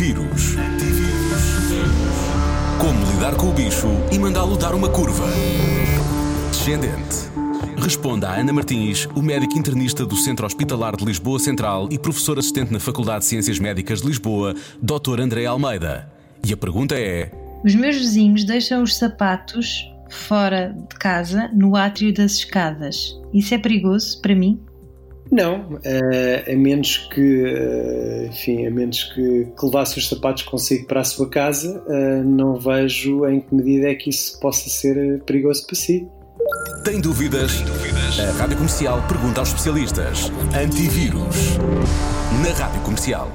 Antivírus. Como lidar com o bicho e mandá-lo dar uma curva. Descendente. Responda a Ana Martins, o médico internista do Centro Hospitalar de Lisboa Central e professor assistente na Faculdade de Ciências Médicas de Lisboa, Dr. André Almeida. E a pergunta é: Os meus vizinhos deixam os sapatos fora de casa, no átrio das escadas. Isso é perigoso para mim? Não, uh, a menos que, uh, enfim, a menos que, que levasse os sapatos consigo para a sua casa, uh, não vejo em que medida é que isso possa ser perigoso para si. Tem dúvidas? Tem dúvidas? A Rádio Comercial pergunta aos especialistas. Antivírus. Na Rádio Comercial.